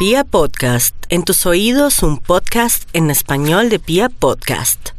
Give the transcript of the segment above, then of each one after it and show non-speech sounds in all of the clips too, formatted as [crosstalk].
Pia Podcast, en tus oídos un podcast en español de Pia Podcast.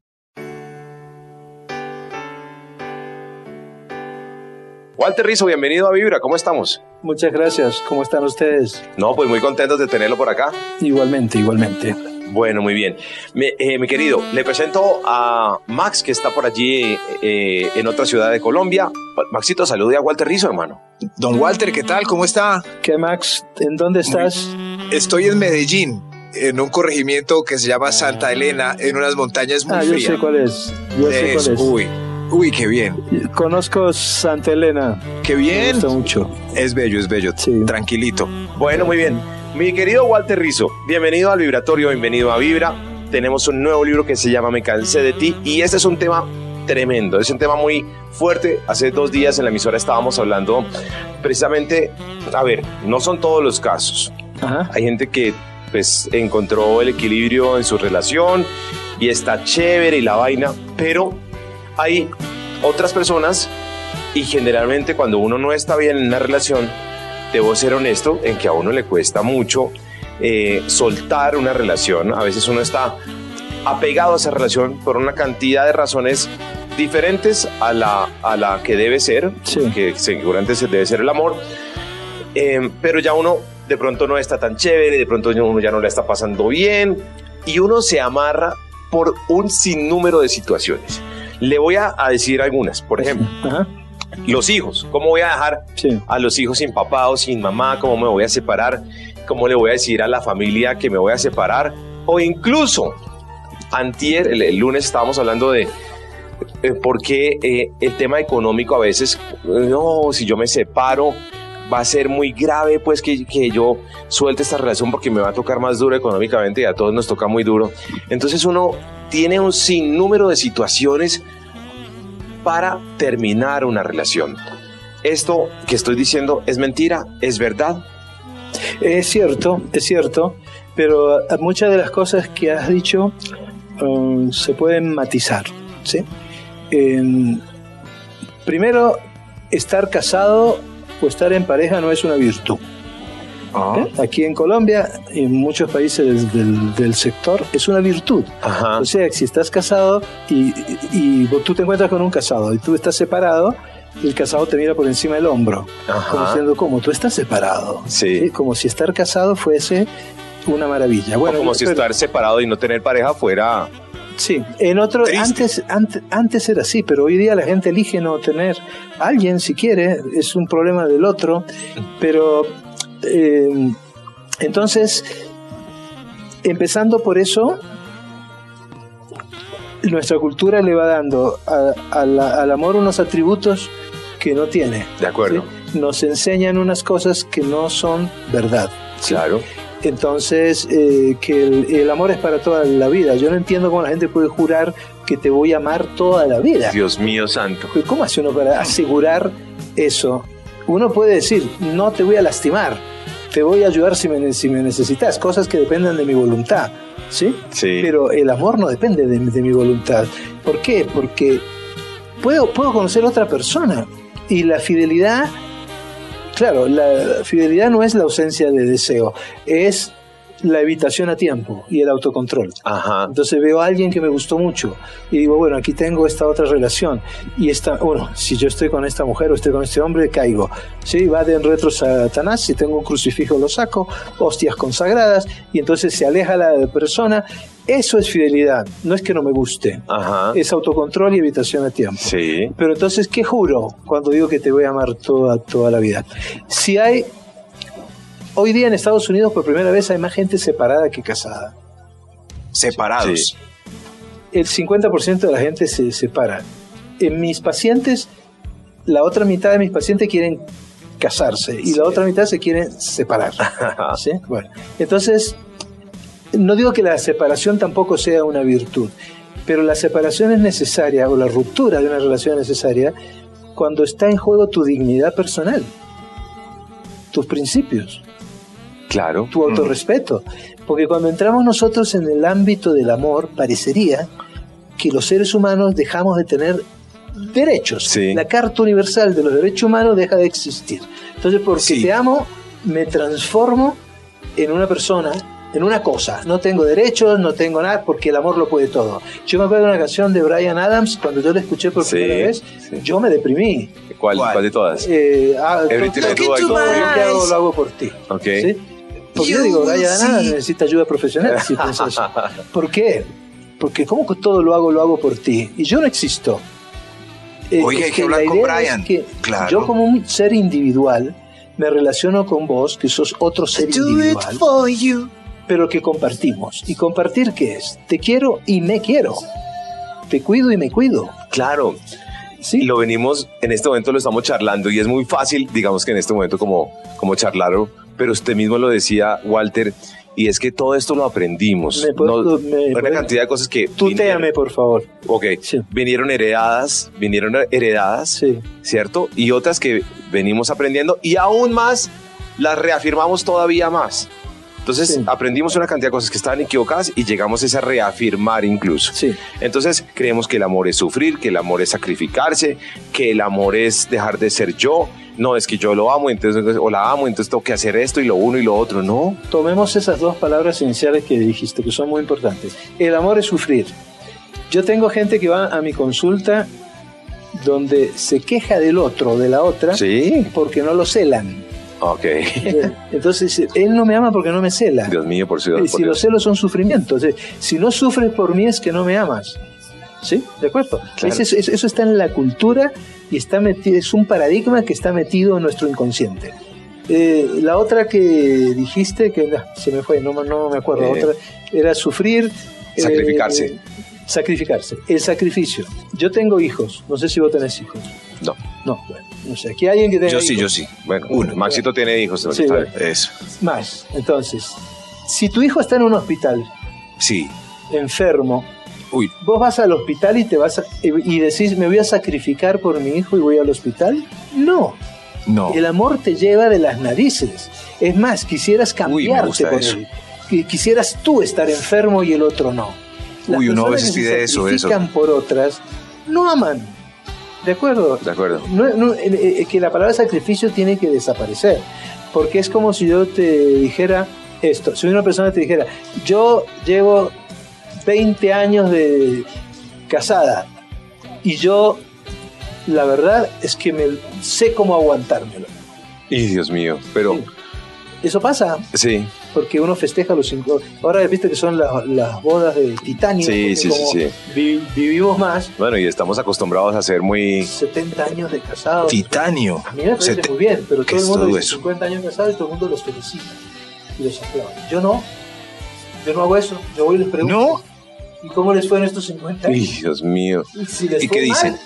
Walter Rizzo, bienvenido a Vibra, ¿cómo estamos? Muchas gracias, ¿cómo están ustedes? No, pues muy contentos de tenerlo por acá. Igualmente, igualmente. Bueno, muy bien. Mi, eh, mi querido, le presento a Max, que está por allí eh, en otra ciudad de Colombia. Maxito, salude a Walter Rizzo, hermano. Don Walter, ¿qué tal? ¿Cómo está? ¿Qué, Max? ¿En dónde estás? Estoy en Medellín, en un corregimiento que se llama Santa Elena, en unas montañas muy Ah, yo sé cuál es. Yo sé cuál es. Uy, uy, qué bien. Conozco Santa Elena. Qué Me bien. gusta mucho. Es bello, es bello. Sí. Tranquilito. Bueno, muy bien. Mi querido Walter Rizzo, bienvenido al Vibratorio, bienvenido a Vibra. Tenemos un nuevo libro que se llama Me cansé de ti y este es un tema tremendo, es un tema muy fuerte. Hace dos días en la emisora estábamos hablando precisamente, a ver, no son todos los casos. Ajá. Hay gente que pues encontró el equilibrio en su relación y está chévere y la vaina, pero hay otras personas y generalmente cuando uno no está bien en una relación, debo ser honesto en que a uno le cuesta mucho eh, soltar una relación. A veces uno está apegado a esa relación por una cantidad de razones diferentes a la, a la que debe ser, Sí. que seguramente se debe ser el amor. Eh, pero ya uno de pronto no está tan chévere, de pronto uno ya no le está pasando bien y uno se amarra por un sinnúmero de situaciones. Le voy a, a decir algunas, por ejemplo, Ajá. los hijos. ¿Cómo voy a dejar Sí. a los hijos sin papá o sin mamá? ¿Cómo me voy a separar? ¿Cómo le voy a decir a la familia que me voy a separar? O incluso, antier, el, el lunes estábamos hablando de eh, por qué eh, el tema económico a veces, no, si yo me separo, va a ser muy grave pues que, que yo suelte esta relación porque me va a tocar más duro económicamente y a todos nos toca muy duro. Entonces uno tiene un sinnúmero de situaciones para terminar una relación. Esto que estoy diciendo es mentira, es verdad. Es cierto, es cierto, pero muchas de las cosas que has dicho um, se pueden matizar. ¿sí? Em, primero, estar casado o estar en pareja no es una virtud. ¿eh? Aquí en Colombia y en muchos países del, del sector es una virtud. Ajá. O sea, si estás casado y, y- tú te encuentras con un casado y tú estás separado, el casado te mira por encima del hombro, como Ajá. diciendo, ¿cómo? Tú estás separado. Sí. Como si estar casado fuese una maravilla. O como si estar separado y no tener pareja fuera. Sí, en otro, antes, antes, antes era así, pero hoy día la gente elige no tener a alguien si quiere, es un problema del otro, pero eh, entonces, empezando por eso, nuestra cultura le va dando a- a la- al amor unos atributos que no tiene. De acuerdo. ¿sí? Nos enseñan unas cosas que no son verdad. ¿sí? Claro. Entonces, eh, que el, el amor es para toda la vida. Yo no entiendo cómo la gente puede jurar que te voy a amar toda la vida. Dios mío santo. ¿Cómo hace uno para asegurar eso? Uno puede decir, no te voy a lastimar, te voy a ayudar si me, si me necesitas, cosas que dependen de mi voluntad, ¿sí? Sí. Pero el amor no depende de, de mi voluntad. ¿Por qué? Porque puedo, puedo conocer a otra persona y la fidelidad, claro, la fidelidad no es la ausencia de deseo, es la evitación a tiempo y el autocontrol. Ajá. Entonces veo a alguien que me gustó mucho y digo, bueno, aquí tengo esta otra relación y esta, bueno, si yo estoy con esta mujer o estoy con este hombre, caigo. Sí, va de en retro Satanás, si tengo un crucifijo lo saco, hostias consagradas y entonces se aleja la persona. Eso es fidelidad, no es que no me guste, Ajá. es autocontrol y evitación a tiempo. Sí. Pero entonces, ¿qué juro cuando digo que te voy a amar toda, toda la vida? Si hay, hoy día en Estados Unidos por primera vez hay más gente separada que casada. Separados. Sí. el 50% de la gente se separa. En mis pacientes, la otra mitad de mis pacientes quieren casarse y la otra mitad se quieren separar. [laughs] ¿sí? Bueno, entonces, no digo que la separación tampoco sea una virtud, pero la separación es necesaria o la ruptura de una relación es necesaria cuando está en juego tu dignidad personal, tus principios Claro. tu autorrespeto. Porque cuando entramos nosotros en el ámbito del amor, parecería que los seres humanos dejamos de tener derechos. Sí. La Carta Universal de los Derechos Humanos deja de existir. Entonces, porque Sí. te amo, me transformo en una persona, en una cosa. No tengo derechos, no tengo nada, porque el amor lo puede todo. Yo me acuerdo de una canción de Brian Adams, cuando yo la escuché por Sí, primera vez, sí. yo me deprimí. ¿Cuál, ¿Cuál? ¿Cuál de todas? Eh, ah, Everything todo, I do, I do hago lo hago por ti. Ok. ¿sí? Porque yo You digo, Brian Adams necesita ayuda profesional si. [laughs] ¿Por qué? Porque como que todo lo hago, lo hago por ti. Y yo no existo. Eh, Oiga, hay que hablar la con idea es Brian. que Claro. Yo como un ser individual me relaciono con vos, que sos otro ser individual, for you. Pero que compartimos. ¿Y compartir qué es? Te quiero y me quiero. Te cuido y me cuido. Claro, ¿Sí? lo venimos, en este momento lo estamos charlando y es muy fácil, digamos que en este momento como, como charlarlo, pero usted mismo lo decía, Walter, y es que todo esto lo aprendimos. ¿Me puedo- No- me una puedo- cantidad de cosas que... Tutéame, por favor. Ok, Sí. vinieron heredadas, vinieron heredadas, Sí. ¿cierto? Y otras que venimos aprendiendo y aún más las reafirmamos todavía más. Entonces Sí. aprendimos una cantidad de cosas que estaban equivocadas y llegamos a esa reafirmar incluso. Sí. Entonces creemos que el amor es sufrir, que el amor es sacrificarse, que el amor es dejar de ser yo. No, es que yo lo amo, entonces, o la amo, entonces tengo que hacer esto y lo uno y lo otro. No, Tomemos esas dos palabras iniciales que dijiste, que son muy importantes. El amor es sufrir. Yo tengo gente que va a mi consulta donde se queja del otro, de la otra, sí. porque no lo celan. Ok. Entonces, él no me ama porque no me cela. Dios mío, por ciudad. Si los celos son sufrimiento. O sea, si no sufres por mí es que no me amas. ¿Sí? ¿De acuerdo? Claro. Eso, eso está en la cultura y está metido, es un paradigma que está metido en nuestro inconsciente. Eh, la otra que dijiste, que se me fue, no, me- no me acuerdo, Eh, otra, era sufrir. eh, sacrificarse. sacrificarse. El sacrificio. Yo tengo hijos, no sé si vos tenés hijos. No. No, bueno, no sé. Aquí hay alguien que tenga Yo sí, yo sí. Bueno, Uno. Maxito tiene hijos. Sí, bueno. Eso. Más. Entonces, si tu hijo está en un hospital, Sí. enfermo, Uy, vos vas al hospital y te vas a- y decís, me voy a sacrificar por mi hijo y voy al hospital. No, no. el amor te lleva de las narices. Es más, quisieras cambiarte por eso. él. Qui- Quisieras tú estar enfermo y el otro no. Las Uy, uno a veces pide eso, eso. por otras, no aman. ¿De acuerdo? De acuerdo. No, no, eh, eh, que la palabra sacrificio tiene que desaparecer. Porque es como si yo te dijera esto. Si una persona te dijera, yo llevo 20 años de casada y yo, la verdad es que me sé cómo aguantármelo. Y Dios mío, pero Sí. Eso pasa sí, porque uno festeja los cinco. Ahora viste que son las, las bodas de titanio. Sí, sí, sí, como sí. vi- vivimos más, bueno, y estamos acostumbrados a ser muy... 70 años de casados. Titanio. A mí me parece muy bien, pero ¿qué todo el mundo dice eso? 50 años casados y todo el mundo los felicita y los aplaude. Yo no. Yo no hago eso. Yo voy y les pregunto. ¿No? ¿Y cómo les fue en estos 50 Ay, años? Dios mío. Y si les ¿Y fue qué dicen?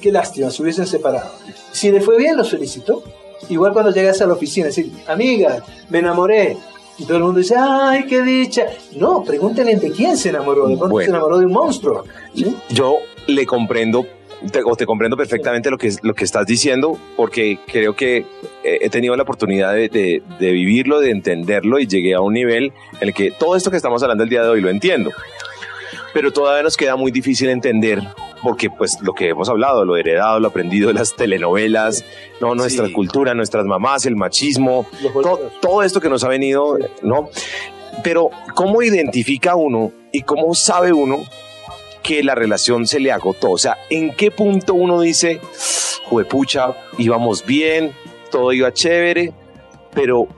qué lástima, se hubiesen separado. Si les fue bien, los felicito. Igual cuando llegas a la oficina, decir, amiga, me enamoré. Y todo el mundo dice, ¡ay, qué dicha! No, pregúntenle de quién se enamoró. De pronto Bueno. se enamoró de un monstruo. ¿sí? Yo le comprendo, te, o te comprendo perfectamente lo que, lo que estás diciendo, porque creo que eh, he tenido la oportunidad de, de- de vivirlo, de entenderlo, y llegué a un nivel en el que todo esto que estamos hablando el día de hoy lo entiendo. Pero todavía nos queda muy difícil entender, porque pues lo que hemos hablado, lo heredado, lo aprendido de [laughs] las telenovelas, no nuestra Sí. cultura, nuestras mamás, el machismo, to- todo esto que nos ha venido, ¿no? Pero ¿cómo identifica uno y cómo sabe uno que la relación se le agotó? O sea, ¿en qué punto uno dice, juepucha, íbamos bien, todo iba chévere, pero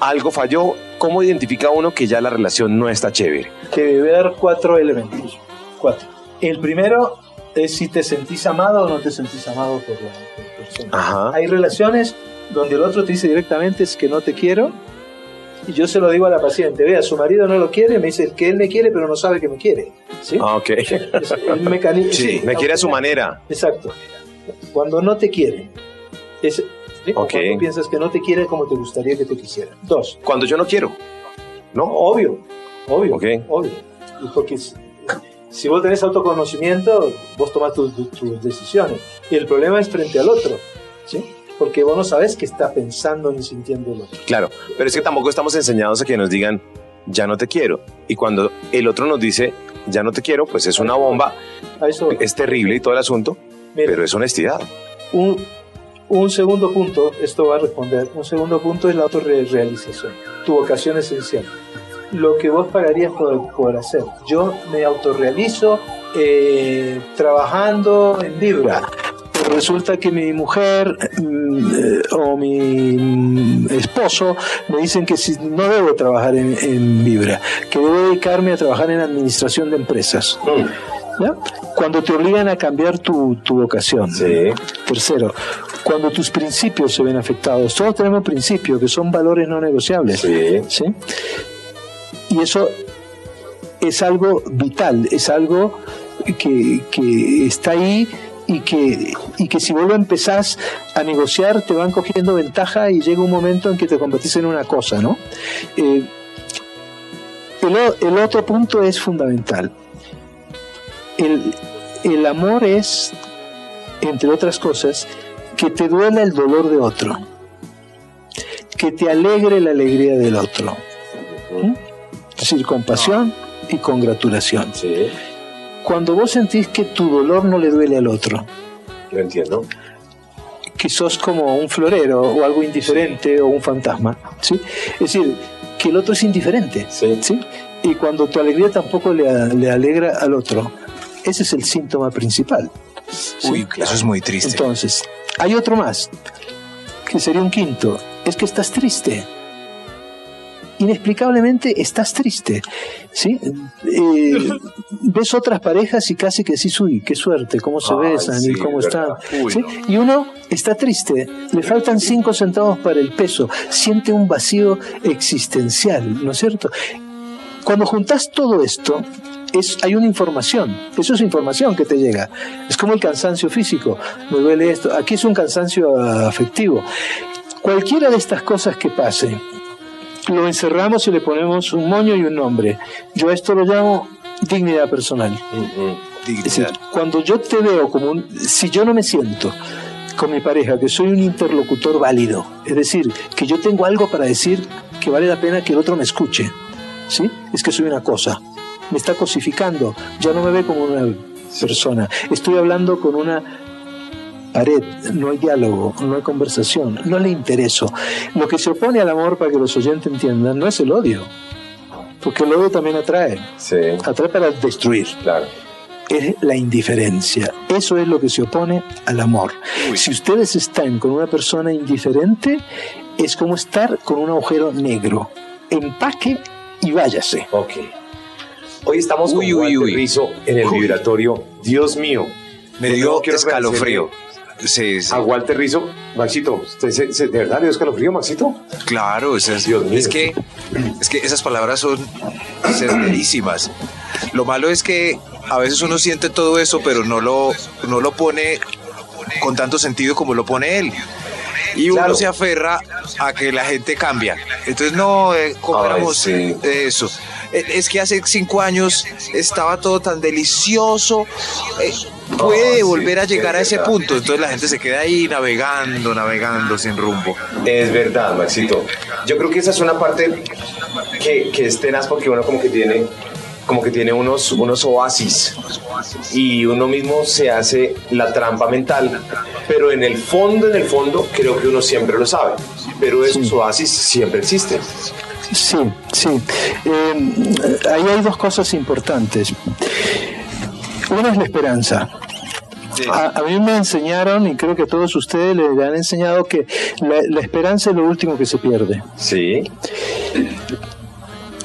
algo falló? ¿Cómo identifica uno que ya la relación no está chévere? que debe haber cuatro elementos. Cuatro. El primero es si te sentís amado o no te sentís amado por la, por la persona. Ajá. Hay relaciones donde el otro te dice directamente es que no te quiero y yo se lo digo a la paciente, vea, su marido no lo quiere, me dice que él me quiere pero no sabe que me quiere. ¿Sí? Ah, ok. Es el mecanismo. Sí, me quiere a su manera. Exacto. Cuando no te quiere. Es, ¿sí? O Ok. Cuando piensas que no te quiere como te gustaría que te quisiera. Dos. Cuando yo no quiero, ¿no? Obvio, obvio, obvio. Porque si, vos tenés autoconocimiento, vos tomás tus, decisiones. Y el problema es frente al otro, ¿sí? Porque vos no sabes qué está pensando ni sintiendo el otro. Claro, pero es que tampoco estamos enseñados a que nos digan, ya no te quiero. Y cuando el otro nos dice, ya no te quiero, pues es una bomba, eso, es terrible y todo el asunto, mira, pero es honestidad. un- Un segundo punto, esto va a responder, un segundo punto es la autorrealización, tu vocación esencial. Lo que vos pagarías por, por hacer. Yo me autorrealizo eh, trabajando en Vibra. Pero resulta que mi mujer mm, eh, o mi mm, esposo me dicen que si, no debo trabajar en, en Vibra, que debo dedicarme a trabajar en administración de empresas. ¿Ya? Cuando te obligan a cambiar tu, tu vocación. Sí. Tercero, cuando tus principios se ven afectados. Todos tenemos principios que son valores no negociables. Sí. ¿sí? Y eso es algo vital, es algo que, que está ahí y que, y que si vos lo empezás a negociar te van cogiendo ventaja y llega un momento en que te convertís en una cosa, ¿no? Eh, el, el otro punto es fundamental. El, el amor es, entre otras cosas, que te duela el dolor de otro, que te alegre la alegría del otro. ¿Mm? Es decir, compasión y congratulación. Sí, Cuando vos sentís que tu dolor no le duele al otro, lo entiendo. que sos como un florero o algo indiferente o un fantasma, ¿sí? Es decir, que el otro es indiferente, Sí. ¿sí? Y cuando tu alegría tampoco le, alegra al otro, ese es el síntoma principal. ¿sí? Uy, eso es muy triste. Entonces, hay otro más, que sería un quinto, es que estás triste. Inexplicablemente estás triste, ¿sí? Eh, [laughs] ves otras parejas y casi que decís, uy, qué suerte, cómo se Ay, besan sí, y cómo es están. verdad. Uy, ¿sí? no. Y uno está triste, le faltan cinco centavos para el peso, siente un vacío existencial, ¿no es cierto? Cuando juntas todo esto, es, hay una información, eso es información que te llega. Es como el cansancio físico, me duele esto, aquí es un cansancio ah, afectivo. Cualquiera de estas cosas que pase, lo encerramos y le ponemos un moño y un nombre. Yo esto lo llamo dignidad personal. Es decir, Dignidad. cuando yo te veo como un... Si yo no me siento con mi pareja, que soy un interlocutor válido, es decir, que yo tengo algo para decir que vale la pena que el otro me escuche, ¿sí? Es que soy una cosa. Me está cosificando, ya no me ve como una persona. Estoy hablando con una pared, no hay diálogo, no hay conversación, no le intereso. Lo que se opone al amor, para que los oyentes entiendan, no es el odio, porque el odio también atrae, Sí, atrae para destruir claro. es la indiferencia. Eso es lo que se opone al amor. Uy. Si ustedes están con una persona indiferente, es como estar con un agujero negro. Empaque y váyase. Ok. Hoy estamos Uy, con uy, uy. Rizzo en el vibratorio. Dios mío. Me dio escalofrío. Sí, sí. A Walter Rizzo, Maxito, ¿usted se- se- ¿de verdad le dio escalofrío, Maxito? Claro, es, es, Dios mío. es que, es que esas palabras son certerísimas. Lo malo es que a veces uno siente todo eso, pero no lo, no lo pone con tanto sentido como lo pone él. Y uno Claro. se aferra a que la gente cambia. Entonces, no, eh, ¿cómo Ay, éramos sí. eso? Eh, Es que hace cinco años estaba todo tan delicioso. eh, puede sí, volver a es llegar a ese verdad. punto. Entonces la gente se queda ahí navegando, navegando sin rumbo. Es verdad, Maxito. Yo creo que esa es una parte que, que es tenaz porque uno como que tiene como que tiene unos, unos oasis y uno mismo se hace la trampa mental, pero en el fondo, en el fondo, creo que uno siempre lo sabe, pero esos oasis siempre existen. Sí, sí. Eh, ahí hay dos cosas importantes. Una es la esperanza. A, a mí me enseñaron, y creo que a todos ustedes le han enseñado, que la, la esperanza es lo último que se pierde. Sí,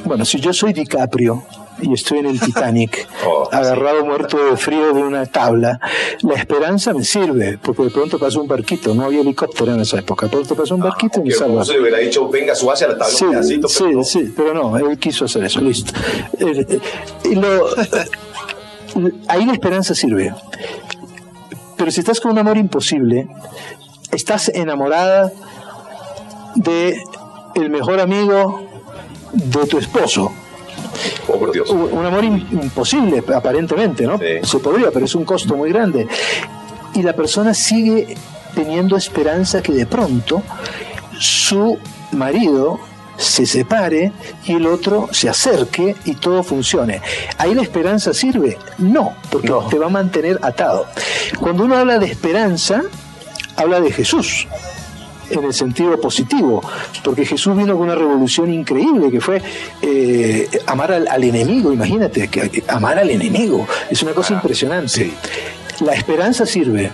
Bueno, si yo soy DiCaprio y estoy en el Titanic, [laughs] Oh, agarrado muerto de frío de una tabla, la esperanza me sirve, porque de pronto pasa un barquito, no había helicóptero en esa época, de pronto pasa un barquito y me salva. se le hubiera dicho, venga, súbase a la tabla Sí, un pedacito, sí, pero no. sí, pero no, él quiso hacer eso, listo. Eh, eh, lo- ahí la esperanza sirve. Pero si estás con un amor imposible, estás enamorada de el mejor amigo de tu esposo. Oh, por Dios. Un amor im- imposible, aparentemente, ¿no? Sí. Se podría, pero es un costo muy grande. Y la persona sigue teniendo esperanza que de pronto su marido se separe y el otro se acerque y todo funcione. ¿Ahí la esperanza sirve? No, porque No. te va a mantener atado. Cuando uno habla de esperanza, habla de Jesús en el sentido positivo, porque Jesús vino con una revolución increíble que fue eh, amar al, enemigo, imagínate, que, amar al enemigo, es una cosa impresionante. La esperanza sirve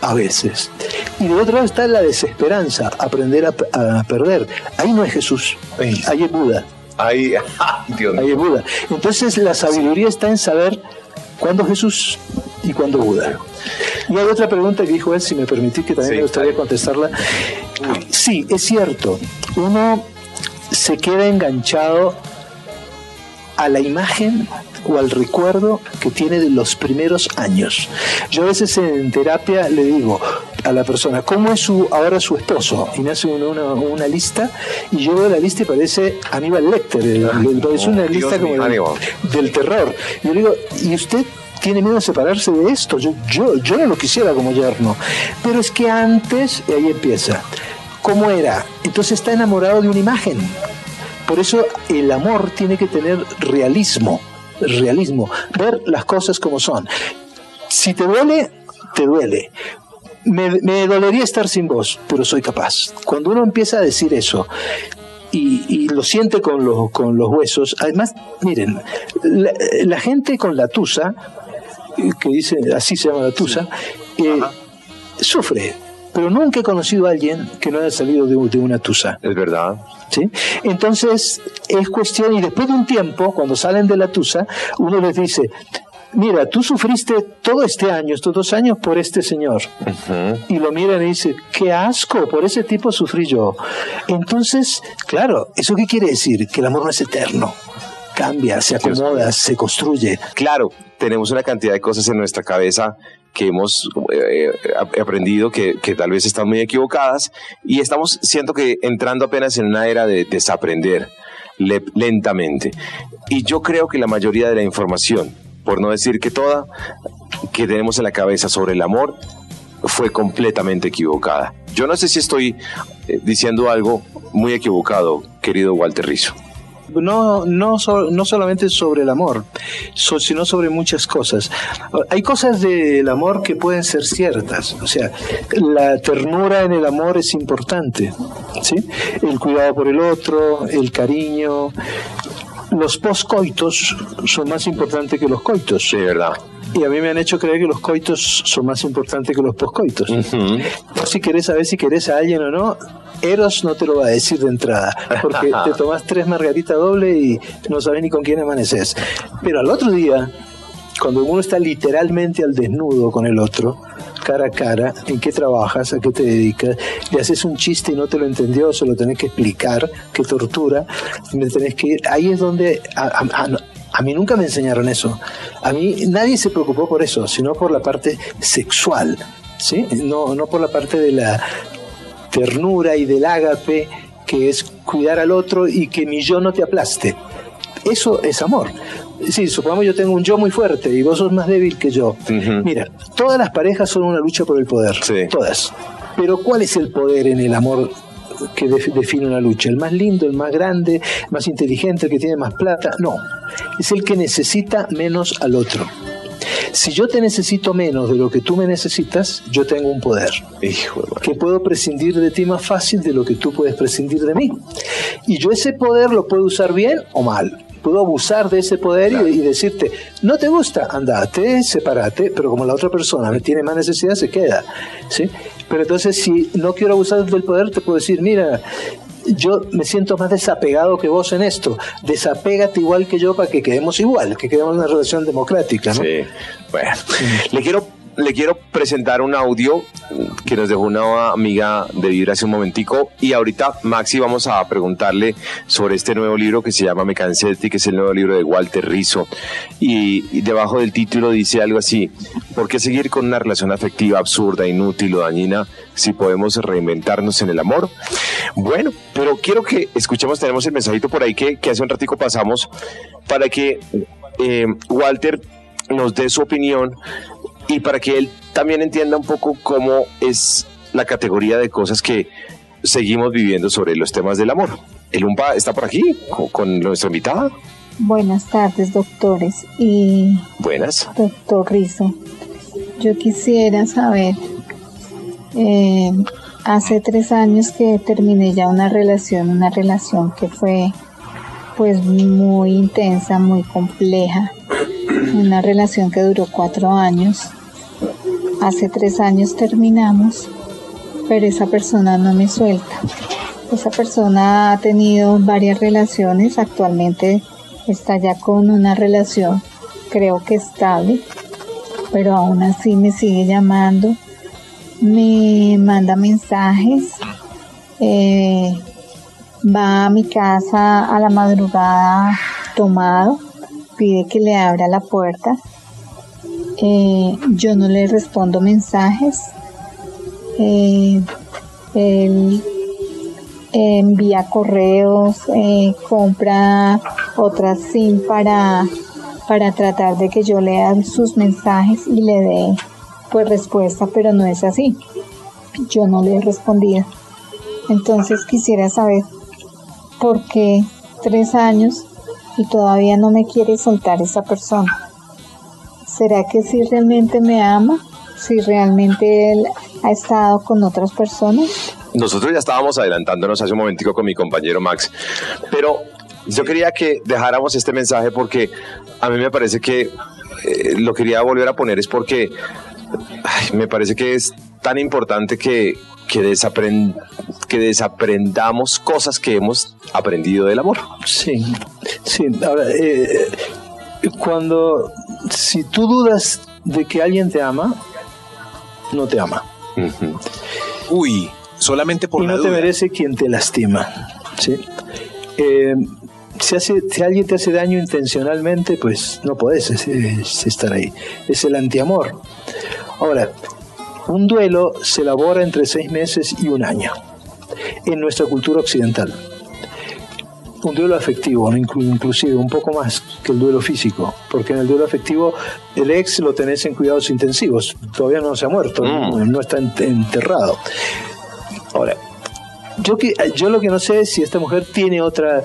a veces. Y de otro lado está la desesperanza, aprender a, perder. Ahí no es Jesús, ahí es Buda. Ahí, [laughs] ahí es Buda. Entonces la sabiduría está en saber cuándo Jesús y cuándo Buda. Y hay otra pregunta que dijo él, si me permitís que también me gustaría contestarla. Sí, es cierto, uno se queda enganchado a la imagen o al recuerdo que tiene de los primeros años. Yo a veces en terapia le digo a la persona, ¿cómo es su, ahora su esposo? Y me hace una, una, lista y yo veo la lista y parece Aníbal Lecter, es una lista como del, terror. Y yo le digo, ¿y usted tiene miedo de separarse de esto. Yo, yo, yo no lo quisiera como yerno. Pero es que antes, y ahí empieza, ¿cómo era? Entonces está enamorado de una imagen. Por eso el amor tiene que tener realismo, realismo, ver las cosas como son. Si te duele, te duele. Me, dolería estar sin vos, pero soy capaz. Cuando uno empieza a decir eso, y, lo siente con los, con los huesos. Además, miren, la, gente con la tusa, que dice, así se llama la tusa, eh, sufre pero nunca he conocido a alguien que no haya salido de, una tusa. Es verdad. ¿Sí? Entonces, es cuestión, y después de un tiempo, cuando salen de la tusa, uno les dice, mira, tú sufriste todo este año, estos dos años, por este señor. Y lo miran y dice, qué asco, por ese tipo sufrí yo. Entonces, claro, ¿eso qué quiere decir? Que el amor no es eterno. Cambia, se acomoda, se construye. Claro, tenemos una cantidad de cosas en nuestra cabeza que hemos eh, aprendido que, tal vez están muy equivocadas y estamos, siento que entrando apenas en una era de desaprender lentamente. Y yo creo que la mayoría de la información, por no decir que toda, que tenemos en la cabeza sobre el amor, fue completamente equivocada. Yo no sé si estoy eh, diciendo algo muy equivocado, querido Walter Rizzo no, no, no solamente sobre el amor, sino sobre muchas cosas. Hay cosas del amor que pueden ser ciertas, o sea, la ternura en el amor es importante, ¿sí? El cuidado por el otro, el cariño. Los poscoitos son más importantes que los coitos. Sí, verdad. Y a mí me han hecho creer que los coitos son más importantes que los poscoitos. Si querés saber si querés a alguien o no, Eros no te lo va a decir de entrada, porque [laughs] te tomas tres margaritas doble y no sabes ni con quién amaneces. Pero al otro día, cuando uno está literalmente al desnudo con el otro, cara a cara, en qué trabajas, a qué te dedicas, le haces un chiste y no te lo entendió, se lo tenés que explicar, qué tortura, me tenés que ir. Ahí es donde a, a mí nunca me enseñaron eso. A mí nadie se preocupó por eso, sino por la parte sexual. ¿Sí? No, no por la parte de la, ternura y del ágape, que es cuidar al otro y que mi yo no te aplaste. Eso es amor. Sí, supongamos yo tengo un yo muy fuerte y vos sos más débil que yo. Mira, todas las parejas son una lucha por el poder. Todas. Pero ¿cuál es el poder en el amor que define una lucha? ¿El más lindo, el más grande, el más inteligente, el que tiene más plata? No. Es el que necesita menos al otro. Si yo te necesito menos de lo que tú me necesitas, yo tengo un poder. Hijo que puedo prescindir de ti más fácil de lo que tú puedes prescindir de mí. Y yo ese poder lo puedo usar bien o mal puedo abusar de ese poder y, decirte, no te gusta, andate, sepárate, pero como la otra persona me tiene más necesidad, se queda. ¿sí? Pero entonces, si no quiero abusar del poder, te puedo decir, mira, yo me siento más desapegado que vos en esto. Desapégate igual que yo para que quedemos igual, que quedemos en una relación democrática. ¿no? Sí, bueno. Le quiero le quiero presentar un audio que nos dejó una amiga de Vibra hace un momentico y ahorita Maxi vamos a preguntarle sobre este nuevo libro que se llama Me cansé que es el nuevo libro de Walter Rizzo y, debajo del título dice algo así, ¿por qué seguir con una relación afectiva absurda, inútil o dañina si podemos reinventarnos en el amor? Bueno, pero quiero que escuchemos, tenemos el mensajito por ahí que, hace un ratico pasamos para que eh, Walter nos dé su opinión y para que él también entienda un poco cómo es la categoría de cosas que seguimos viviendo sobre los temas del amor. El UMPA está por aquí con, nuestra invitada. Buenas tardes, doctores. Y Buenas. Doctor Rizo, yo quisiera saber Eh, hace tres años que terminé ya una relación, una relación que fue pues muy intensa, muy compleja, una relación que duró cuatro años. Hace tres años terminamos, pero esa persona no me suelta. Esa persona ha tenido varias relaciones, actualmente está ya con una relación creo que estable, pero aún así me sigue llamando, me manda mensajes, eh, va a mi casa a la madrugada tomado, pide que le abra la puerta, eh, yo no le respondo mensajes, eh, él envía correos, compra otras SIM para para tratar de que yo lea sus mensajes y le dé pues respuesta, pero no es así. Yo no le he respondido. Entonces quisiera saber por qué tres años y todavía no me quiere soltar esa persona. ¿Será que si realmente me ama? ¿Si realmente él ha estado con otras personas? Nosotros ya estábamos adelantándonos hace un momentico con mi compañero Max, pero yo quería que dejáramos este mensaje porque a mí me parece que eh, lo quería volver a poner es porque me parece que es tan importante que, que, que desaprendamos cosas que hemos aprendido del amor. Sí, sí. Ahora, eh, cuando, si tú dudas de que alguien te ama, no te ama. Uy, solamente por y no te merece quien te lastima. ¿sí? Eh, si, si alguien te hace daño intencionalmente, pues no podés estar ahí. Es el antiamor. Ahora, un duelo se elabora entre seis meses y un año en nuestra cultura occidental. Un duelo afectivo, inclusive un poco más que el duelo físico, porque en el duelo afectivo el ex lo tenés en cuidados intensivos, todavía no se ha muerto, mm. no está enterrado. Ahora, yo, que, yo lo que no sé es si esta mujer tiene otra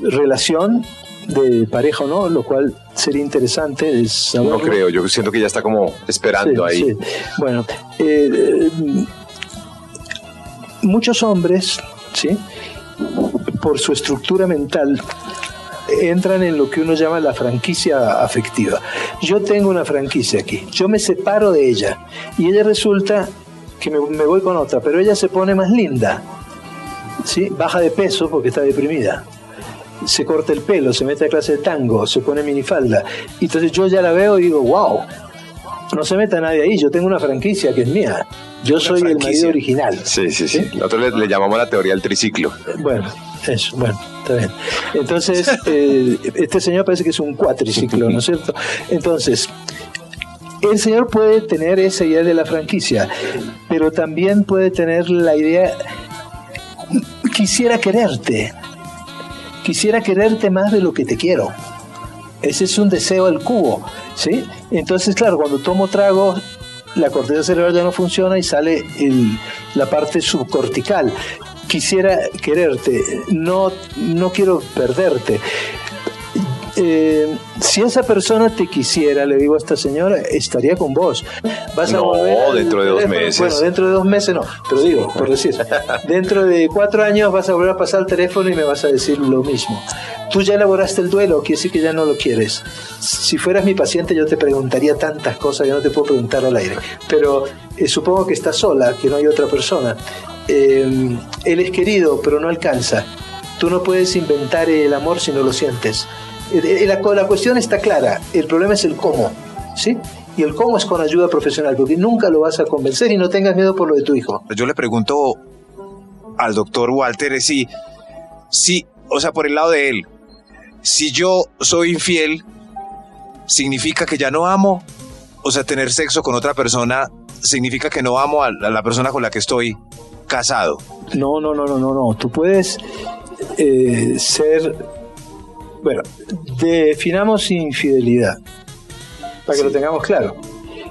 relación de pareja o no, lo cual sería interesante No creo, yo siento que ya está como esperando ahí. Bueno, eh, muchos hombres, ¿sí? Por su estructura mental, entran en lo que uno llama la franquicia afectiva. Yo tengo una franquicia aquí, yo me separo de ella y ella resulta que me, me voy con otra, pero ella se pone más linda, ¿sí? baja de peso porque está deprimida se corta el pelo, se mete a clase de tango, se pone minifalda. Y entonces yo ya la veo y digo, wow, no se meta nadie ahí, yo tengo una franquicia que es mía. Yo soy el marido original. Sí, sí, sí. Nosotros le, llamamos la teoría del triciclo. Bueno, eso, bueno, está bien. Entonces, [laughs] eh, este señor parece que es un cuatriciclo, ¿no es cierto? Entonces, el señor puede tener esa idea de la franquicia, pero también puede tener la idea, quisiera quererte, quisiera quererte más de lo que te quiero. Ese es un deseo al cubo, ¿sí? Entonces, claro, cuando tomo trago, la corteza cerebral ya no funciona y sale la parte subcortical. Quisiera quererte, no, no quiero perderte. Eh, si esa persona te quisiera, le digo a esta señora, estaría con vos. Vas a no, dentro de dos meses. Bueno, dentro de dos meses no, pero digo, por decir, [laughs] dentro de cuatro años vas a volver a pasar el teléfono y me vas a decir lo mismo. Tú ya elaboraste el duelo, quiere decir que ya no lo quieres. Si fueras mi paciente, yo te preguntaría tantas cosas que no te puedo preguntar al aire. Pero eh, supongo que estás sola, que no hay otra persona. Eh, él es querido, pero no alcanza. Tú no puedes inventar el amor si no lo sientes. Eh, eh, la, la cuestión está clara, el problema es el cómo, ¿sí? Y el cómo es con ayuda profesional, porque nunca lo vas a convencer y no tengas miedo por lo de tu hijo. Yo le pregunto al doctor Walter si, si, o sea, por el lado de él, si yo soy infiel, ¿significa que ya no amo? O sea, tener sexo con otra persona significa que no amo a la persona con la que estoy casado. No, no, no, no, no, no. Tú puedes eh, ser bueno, definamos infidelidad, para que lo tengamos claro.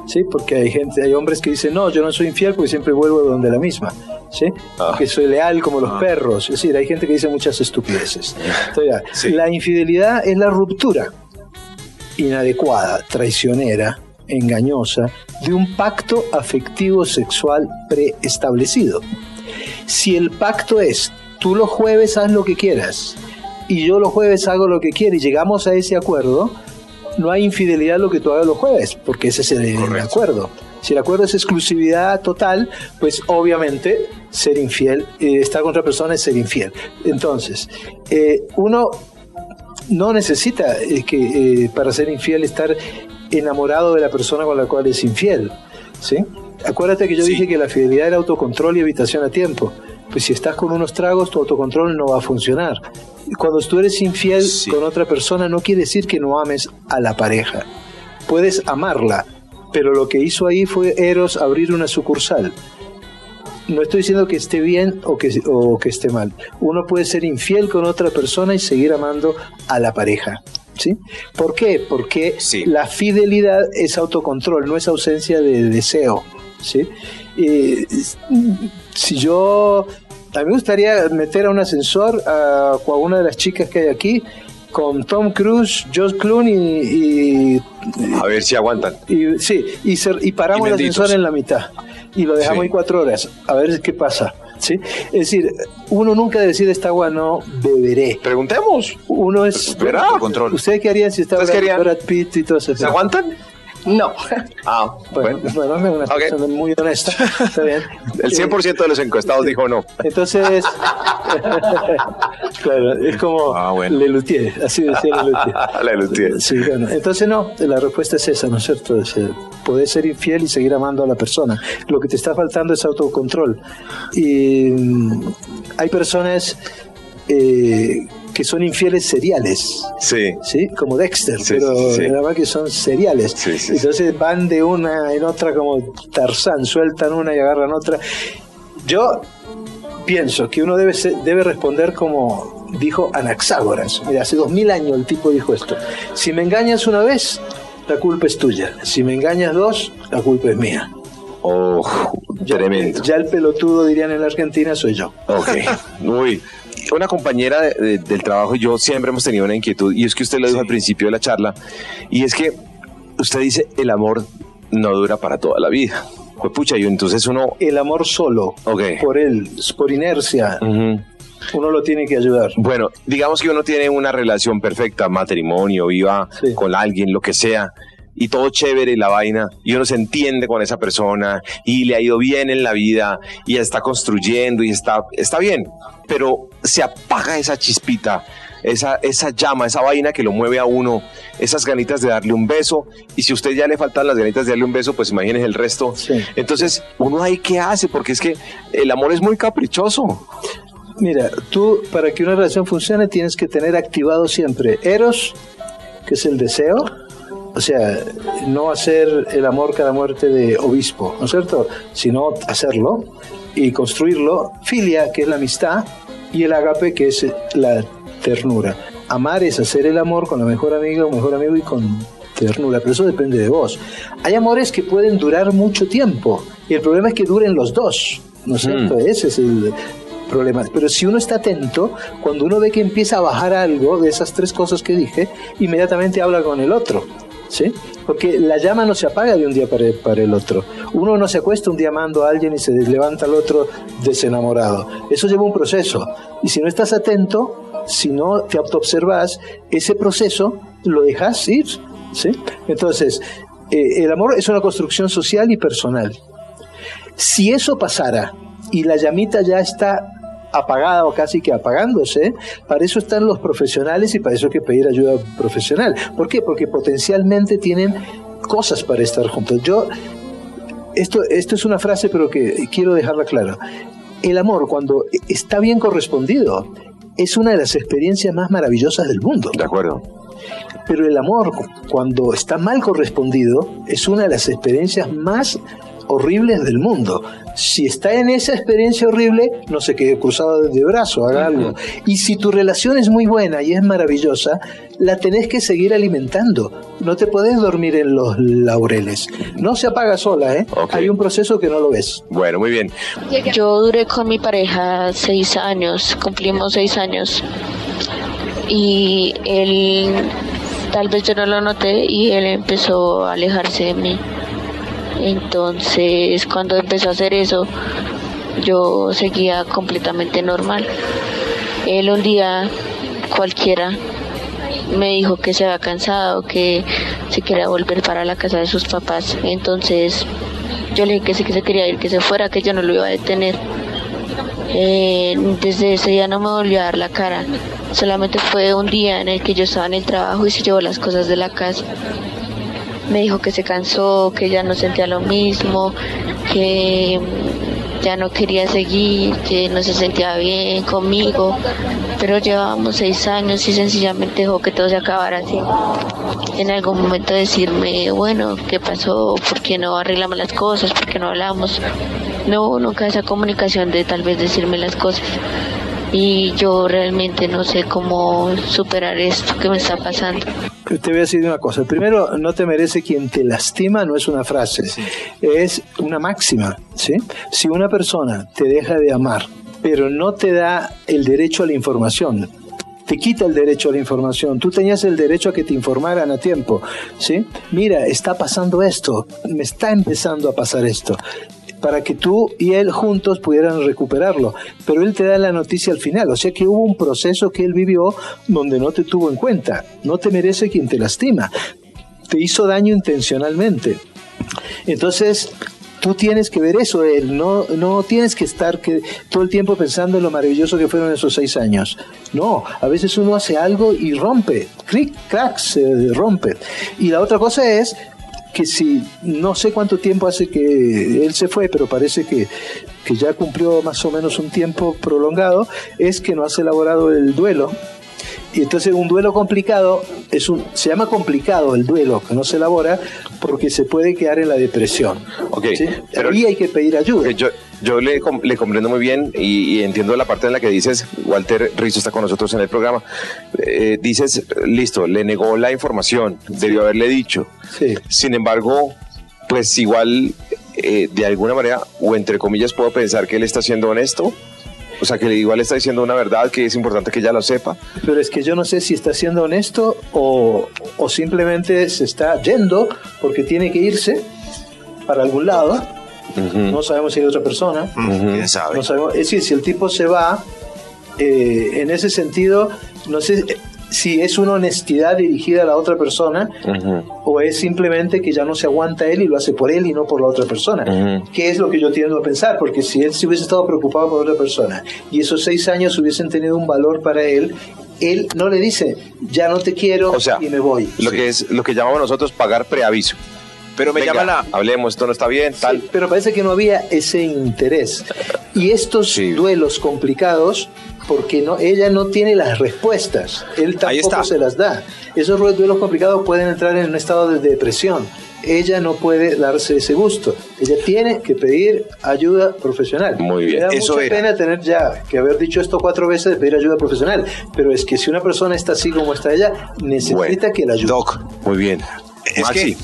¿sí? Porque hay gente, hay hombres que dicen, no, yo no soy infiel porque siempre vuelvo donde la misma, ¿sí? Ah. Que soy leal como los ah. perros. Es decir, hay gente que dice muchas estupideces. [laughs] Entonces, La infidelidad es la ruptura inadecuada, traicionera, engañosa de un pacto afectivo sexual preestablecido. Si el pacto es, tú los jueves haz lo que quieras y yo los jueves hago lo que quiero y llegamos a ese acuerdo, no hay infidelidad lo que tú hagas los jueves, porque ese es el, acuerdo. Si el acuerdo es exclusividad total, pues obviamente ser infiel, eh, estar con otra persona es ser infiel. Entonces, eh, uno no necesita eh, que para ser infiel estar enamorado de la persona con la cual es infiel. ¿sí? Acuérdate que yo dije que la fidelidad era autocontrol y evitación a tiempo. Pues si estás con unos tragos, tu autocontrol no va a funcionar. Cuando tú eres infiel con otra persona, no quiere decir que no ames a la pareja. Puedes amarla, pero lo que hizo ahí fue Eros abrir una sucursal. No estoy diciendo que esté bien o que, o que esté mal. Uno puede ser infiel con otra persona y seguir amando a la pareja. ¿Sí? ¿Por qué? Porque la fidelidad es autocontrol, no es ausencia de deseo. ¿sí? si yo a mí me gustaría meter a un ascensor a, a una de las chicas que hay aquí con Tom Cruise, George Clooney y, a ver si aguantan. Y, sí, y, y paramos el ascensor en la mitad y lo dejamos ahí cuatro horas a ver qué pasa. ¿Sí? Es decir, uno nunca decide esta agua no beberé. Preguntemos. Uno es. Verá. Control. ¿Ustedes qué harían si estaba Brad Pitt y todo eso? ¿Se aguantan? No. Ah, bueno. Bueno, es una persona muy honesta. Está bien. El 100% de los encuestados dijo no. Entonces, [laughs] claro, es como ah, bueno. Lelutier, así decía Lelutier. Lelutier. [laughs] Sí, bueno. Entonces, no, la respuesta es esa, ¿no es cierto? Es, poder ser infiel y seguir amando a la persona. Lo que te está faltando es autocontrol. Y mm, hay personas eh, que son infieles seriales. Sí. ¿Sí? Como Dexter, pero la verdad que son seriales. Entonces van de una en otra como Tarzán, sueltan una y agarran otra. Yo pienso que uno debe, debe responder como dijo Anaxágoras. Mira, hace dos mil años el tipo dijo esto. Si me engañas una vez, la culpa es tuya. Si me engañas dos, la culpa es mía. Oh, tremendo. Ya el pelotudo, dirían en la Argentina, soy yo. Ok, [laughs] muy una compañera del trabajo y yo siempre hemos tenido una inquietud, y es que usted lo dijo al principio de la charla, y es que usted dice, el amor no dura para toda la vida. Pues pucha, y entonces uno... El amor solo, por él, por inercia. Uno lo tiene que ayudar. Bueno, digamos que uno tiene una relación perfecta, matrimonio, viva con alguien, lo que sea, y todo chévere la vaina y uno se entiende con esa persona y le ha ido bien en la vida y está construyendo y está, está bien, pero se apaga esa chispita, esa, esa llama, esa vaina que lo mueve a uno, esas ganitas de darle un beso y si a usted ya le faltan las ganitas de darle un beso, pues imagínese el resto. Entonces, uno ahí qué hace, porque es que el amor es muy caprichoso. Mira, tú para que una relación funcione tienes que tener activado siempre Eros, que es el deseo, o sea, no hacer el amor cada muerte de obispo, ¿no es cierto? Sino hacerlo y construirlo. Filia, que es la amistad, y el agape, que es la ternura. Amar es hacer el amor con la mejor amiga o mejor amigo y con ternura, pero eso depende de vos. Hay amores que pueden durar mucho tiempo y el problema es que duren los dos, ¿no es cierto? Ese es el problema. Pero si uno está atento, cuando uno ve que empieza a bajar algo de esas tres cosas que dije, inmediatamente habla con el otro. Porque la llama no se apaga de un día para, el otro. Uno no se acuesta un día amando a alguien y se levanta al otro desenamorado. Eso lleva un proceso. Y si no estás atento, si no te autoobservas, ese proceso lo dejas ir. Entonces, eh, el amor es una construcción social y personal. Si eso pasara y la llamita ya está apagada o casi que apagándose, para eso están los profesionales y para eso hay que pedir ayuda profesional. ¿Por qué? Porque potencialmente tienen cosas para estar juntos. Yo, esto, esto es una frase, pero que quiero dejarla clara. El amor, cuando está bien correspondido, es una de las experiencias más maravillosas del mundo. De acuerdo. Pero el amor, cuando está mal correspondido, es una de las experiencias más horribles del mundo. Si está en esa experiencia horrible, no se quede cruzado de brazo, haga algo. Y si tu relación es muy buena y es maravillosa, la tenés que seguir alimentando. No te podés dormir en los laureles. No se apaga sola, ¿eh? Hay un proceso que no lo ves. Bueno, muy bien. Yo duré con mi pareja seis años, cumplimos seis años. Y él tal vez yo no lo noté y él empezó a alejarse de mí. Entonces, cuando empezó a hacer eso, yo seguía completamente normal. Él un día cualquiera me dijo que se había cansado, que se quería volver para la casa de sus papás. Entonces yo le dije que sí que se quería ir, que se fuera, que yo no lo iba a detener. Eh, desde ese día no me volvió a dar la cara. Solamente fue un día en el que yo estaba en el trabajo y se llevó las cosas de la casa. Me dijo que se cansó, que ya no sentía lo mismo, que ya no quería seguir, que no se sentía bien conmigo, pero llevábamos seis años y sencillamente dejó que todo se acabara así. En algún momento decirme, bueno, ¿qué pasó? ¿Por qué no arreglamos las cosas? ¿Por qué no hablamos? No, nunca esa comunicación de tal vez decirme las cosas. Y yo realmente no sé cómo superar esto que me está pasando. Te voy a decir una cosa. Primero, no te merece quien te lastima, no es una frase, es una máxima. ¿sí? Si una persona te deja de amar, pero no te da el derecho a la información, te quita el derecho a la información. Tú tenías el derecho a que te informaran a tiempo, ¿sí? Mira, está pasando esto, me está empezando a pasar esto para que tú y él juntos pudieran recuperarlo. Pero él te da la noticia al final, o sea que hubo un proceso que él vivió donde no te tuvo en cuenta. No te merece quien te lastima. Te hizo daño intencionalmente. Entonces, tú tienes que ver eso, él, no, no tienes que estar que, todo el tiempo pensando en lo maravilloso que fueron esos seis años. No, a veces uno hace algo y rompe, cric, crack, se rompe. Y la otra cosa es que si no sé cuánto tiempo hace que él se fue, pero parece que, que ya cumplió más o menos un tiempo prolongado, es que no has elaborado el duelo y entonces un duelo complicado es un, se llama complicado el duelo que no se elabora porque se puede quedar en la depresión. Ok, pero ahí hay que pedir ayuda. Yo, yo le, le, comprendo muy bien y, entiendo la parte en la que dices, Walter Rizzo está con nosotros en el programa, eh, dices, listo, le negó la información, debió haberle dicho. Sí. Sin embargo, pues igual, eh, de alguna manera, o entre comillas, puedo pensar que él está siendo honesto o sea, que igual está diciendo una verdad que es importante que ella lo sepa. Pero es que yo no sé si está siendo honesto o, o simplemente se está yendo porque tiene que irse para algún lado. No sabemos si hay otra persona. ¿Quién sabe? No sabemos. Es decir, si el tipo se va, eh, en ese sentido, no sé, si es una honestidad dirigida a la otra persona o es simplemente que ya no se aguanta él y lo hace por él y no por la otra persona. ¿Qué es lo que yo tiendo a pensar? Porque si él se hubiese estado preocupado por otra persona y esos seis años hubiesen tenido un valor para él, él no le dice, ya no te quiero y me voy. Lo que es lo que llamamos nosotros pagar preaviso. Pero me llama la... Hablemos, esto no está bien, tal. pero parece que no había ese interés. Y estos duelos complicados porque no, ella no tiene las respuestas, él tampoco se las da. Esos duelos complicados pueden entrar en un estado de depresión. Ella no puede darse ese gusto. Ella tiene que pedir ayuda profesional. Muy bien. Me da Eso mucha pena tener ya que haber dicho esto cuatro veces de pedir ayuda profesional. Pero es que si una persona está así como está ella, necesita que la ayude. Doc, muy bien. Es que,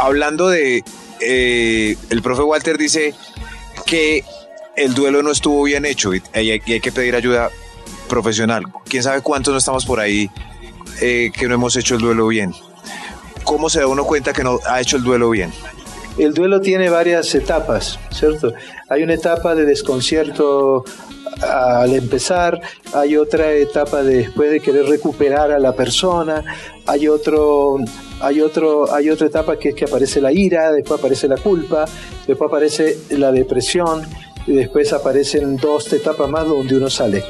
hablando de. Eh, el profe Walter dice que el duelo no estuvo bien hecho y hay, que pedir ayuda profesional. ¿Quién sabe cuántos no estamos por ahí eh, que no hemos hecho el duelo bien? ¿Cómo se da uno cuenta que no ha hecho el duelo bien? El duelo tiene varias etapas, ¿cierto? Hay una etapa de desconcierto al empezar, hay otra etapa después de querer recuperar a la persona, hay otro hay otro hay otra etapa que es que aparece la ira, después aparece la culpa, después aparece la depresión, y después aparecen dos etapas más donde uno sale.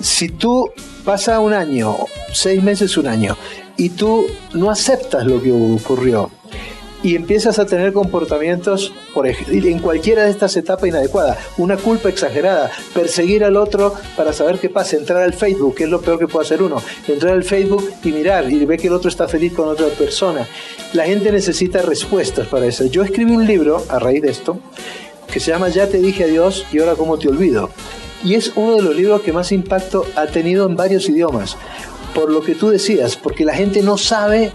Si tú pasa un año, seis meses, un año, y tú no aceptas lo que ocurrió y empiezas a tener comportamientos por en cualquiera de estas etapas inadecuadas, una culpa exagerada, perseguir al otro para saber qué pasa, entrar al Facebook, que es lo peor que puede hacer uno, entrar al Facebook y mirar y ver que el otro está feliz con otra persona. La gente necesita respuestas para eso. Yo escribí un libro a raíz de esto que se llama Ya te dije adiós y ahora cómo te olvido. Y es uno de los libros que más impacto ha tenido en varios idiomas, por lo que tú decías, porque la gente no sabe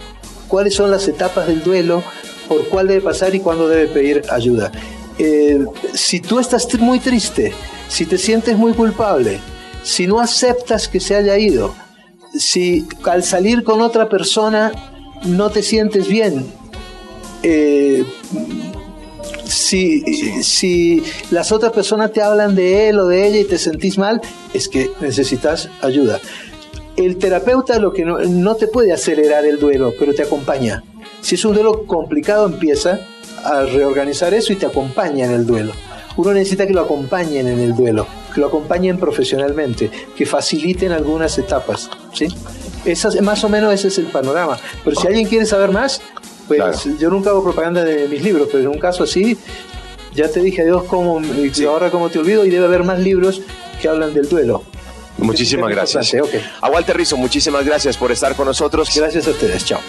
cuáles son las etapas del duelo, por cuál debe pasar y cuándo debe pedir ayuda. Eh, si tú estás muy triste, si te sientes muy culpable, si no aceptas que se haya ido, si al salir con otra persona no te sientes bien, eh, si, si las otras personas te hablan de él o de ella y te sentís mal, es que necesitas ayuda. El terapeuta lo que no, no te puede acelerar el duelo, pero te acompaña. Si es un duelo complicado, empieza a reorganizar eso y te acompaña en el duelo. Uno necesita que lo acompañen en el duelo, que lo acompañen profesionalmente, que faciliten algunas etapas. ¿sí? Esas, más o menos ese es el panorama. Pero si alguien quiere saber más, pues yo nunca hago propaganda de mis libros, pero en un caso así, ya te dije adiós como y ahora como te olvido y debe haber más libros que hablan del duelo. Muchísimas gracias. A Walter Rizzo, muchísimas gracias por estar con nosotros. Gracias a ustedes. Chao.